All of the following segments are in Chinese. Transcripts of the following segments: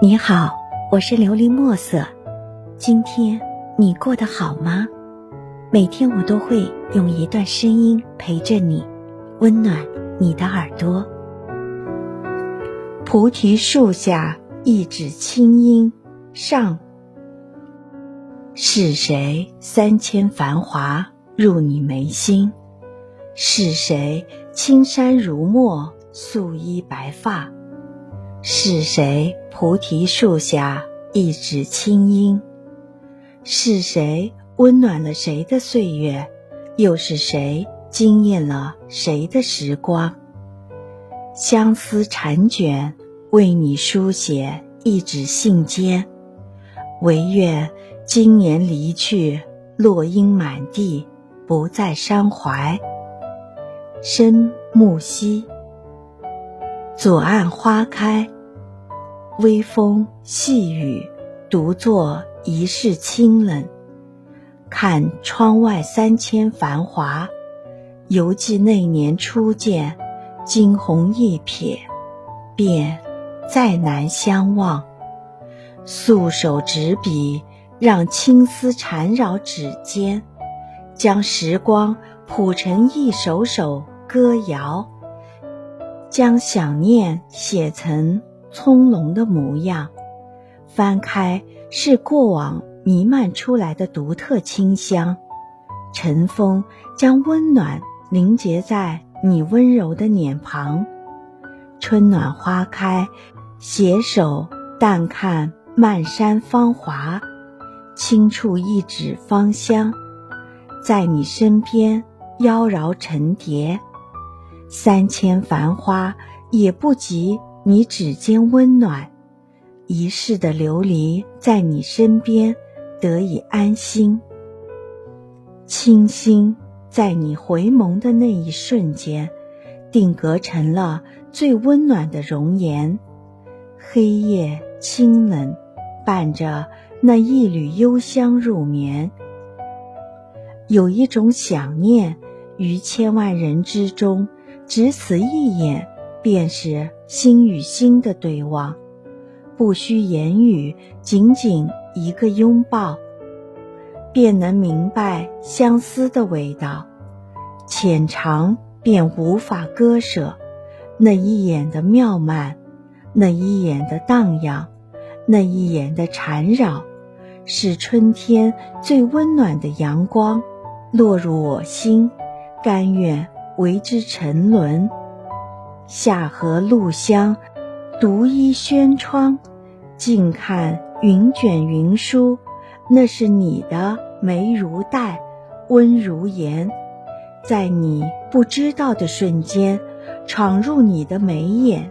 你好，我是琉璃墨色。今天你过得好吗？每天我都会用一段声音陪着你，温暖你的耳朵。菩提树下一纸清音，上。是谁三千繁华入你眉心？是谁青山如墨，素衣白发？是谁菩提树下一纸清音？是谁温暖了谁的岁月？又是谁惊艳了谁的时光？相思缠卷，为你书写一纸信笺。唯愿今年离去，落英满地，不再伤怀。深木兮。左岸花开，微风细雨，独坐一世清冷。看窗外三千繁华，犹记那年初见，惊鸿一瞥，便再难相忘。素手执笔，让青丝缠绕指尖，将时光谱成一首首歌谣。将想念写成葱茏的模样，翻开是过往弥漫出来的独特清香。晨风将温暖凝结在你温柔的脸庞，春暖花开，携手淡看漫山芳华，轻触一指芳香，在你身边妖娆成蝶。三千繁花也不及你指尖温暖，一世的流离在你身边得以安心。清新在你回眸的那一瞬间，定格成了最温暖的容颜。黑夜清冷，伴着那一缕幽香入眠。有一种想念，于千万人之中。只此一眼，便是心与心的对望，不需言语，仅仅一个拥抱，便能明白相思的味道。浅尝便无法割舍，那一眼的妙曼，那一眼的荡漾，那一眼的缠绕，是春天最温暖的阳光，落入我心，甘愿。为之沉沦，夏荷露香，独依轩窗，静看云卷云舒。那是你的眉如黛，温如颜，在你不知道的瞬间，闯入你的眉眼。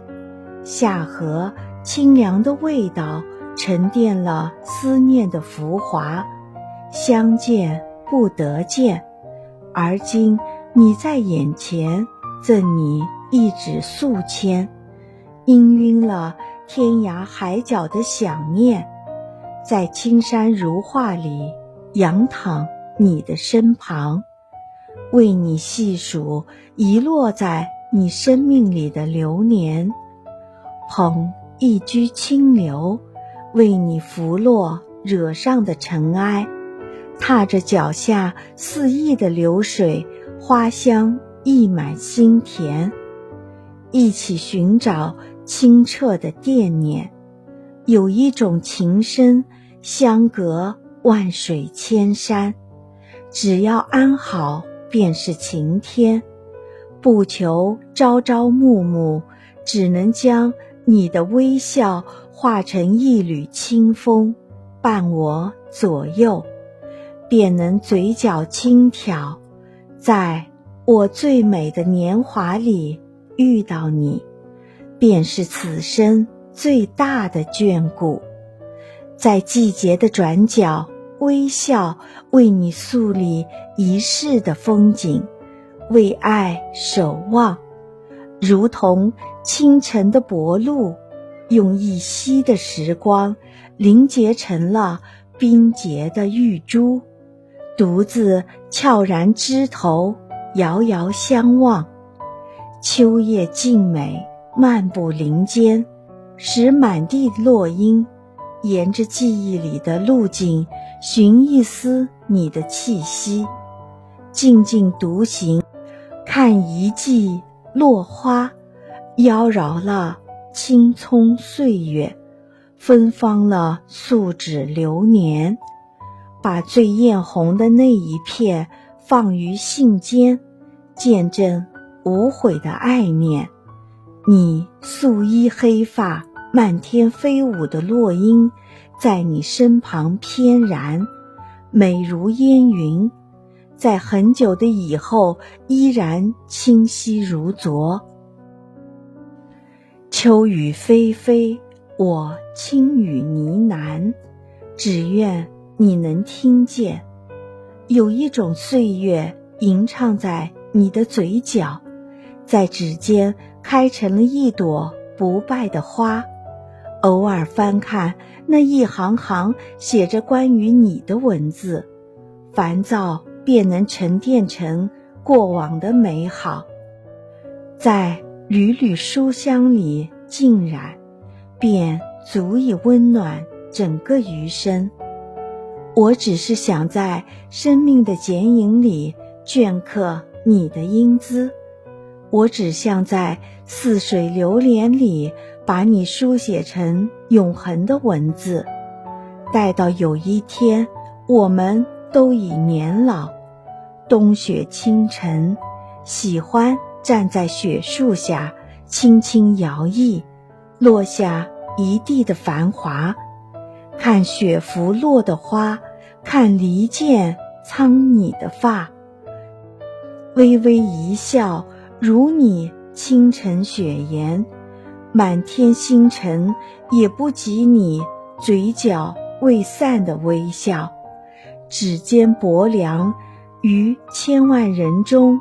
夏荷清凉的味道，沉淀了思念的浮华。相见不得见，而今。你在眼前，赠你一纸素笺，氤氲了天涯海角的想念，在青山如画里仰躺你的身旁，为你细数遗落在你生命里的流年，捧一掬清流，为你拂落惹上的尘埃，踏着脚下肆意的流水。花香溢满心田，一起寻找清澈的惦念。有一种情深，相隔万水千山，只要安好，便是晴天。不求朝朝暮暮，只能将你的微笑化成一缕清风，伴我左右，便能嘴角轻挑。在我最美的年华里遇到你，便是此生最大的眷顾。在季节的转角，微笑为你素立一世的风景，为爱守望，如同清晨的薄露，用一夕的时光凝结成了冰洁的玉珠。独自悄然枝头，遥遥相望。秋夜静美，漫步林间，拾满地落英，沿着记忆里的路径，寻一丝你的气息，静静独行，看一季落花，妖娆了青葱岁月，芬芳了素纸流年，把最艳红的那一片放于信笺，见证无悔的爱念。你素衣黑发，漫天飞舞的落英，在你身旁翩然，美如烟云，在很久的以后依然清晰如昨。秋雨霏霏，我轻语呢喃，只愿你能听见。有一种岁月吟唱在你的嘴角，在指尖。开成了一朵不败的花，偶尔翻看那一行行写着关于你的文字，烦躁便能沉淀成过往的美好，在缕缕书香里浸染，便足以温暖整个余生。我只是想在生命的剪影里镌刻你的英姿。我只想在似水流年里，把你书写成永恒的文字。待到有一天，我们都已年老，冬雪清晨，喜欢站在雪树下，轻轻摇曳，落下一地的繁华。看雪拂落的花，看离间苍你的发，微微一笑。如你清晨雪颜，满天星辰也不及你嘴角未散的微笑。指尖薄凉，于千万人中，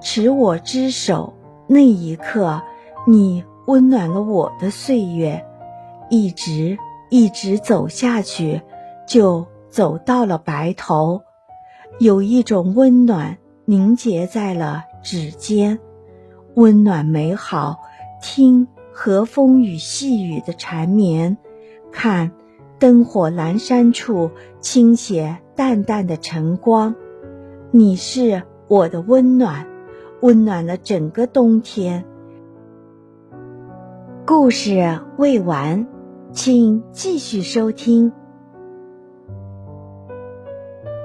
持我之手，那一刻，你温暖了我的岁月。一直一直走下去，就走到了白头。有一种温暖凝结在了。指尖，温暖美好。听和风与细雨的缠绵，看灯火阑珊处倾斜淡淡的晨光。你是我的温暖，温暖了整个冬天。故事未完，请继续收听。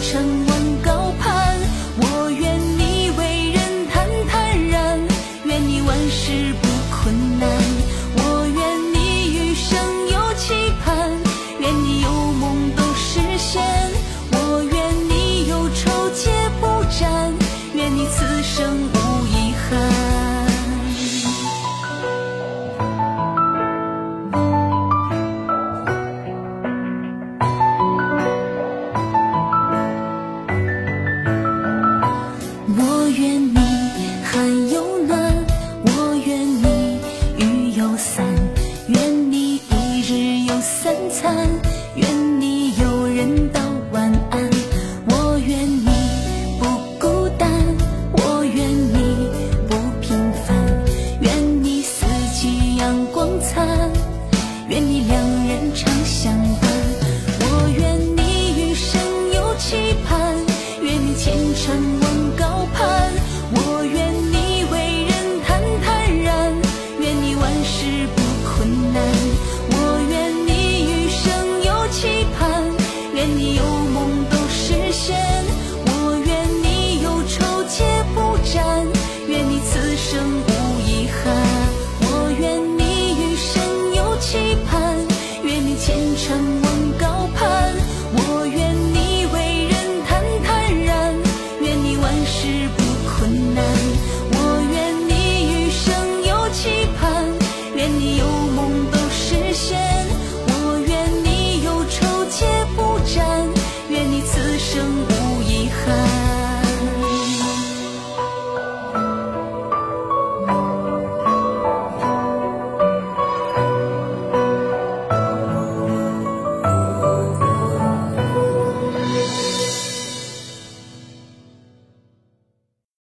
愿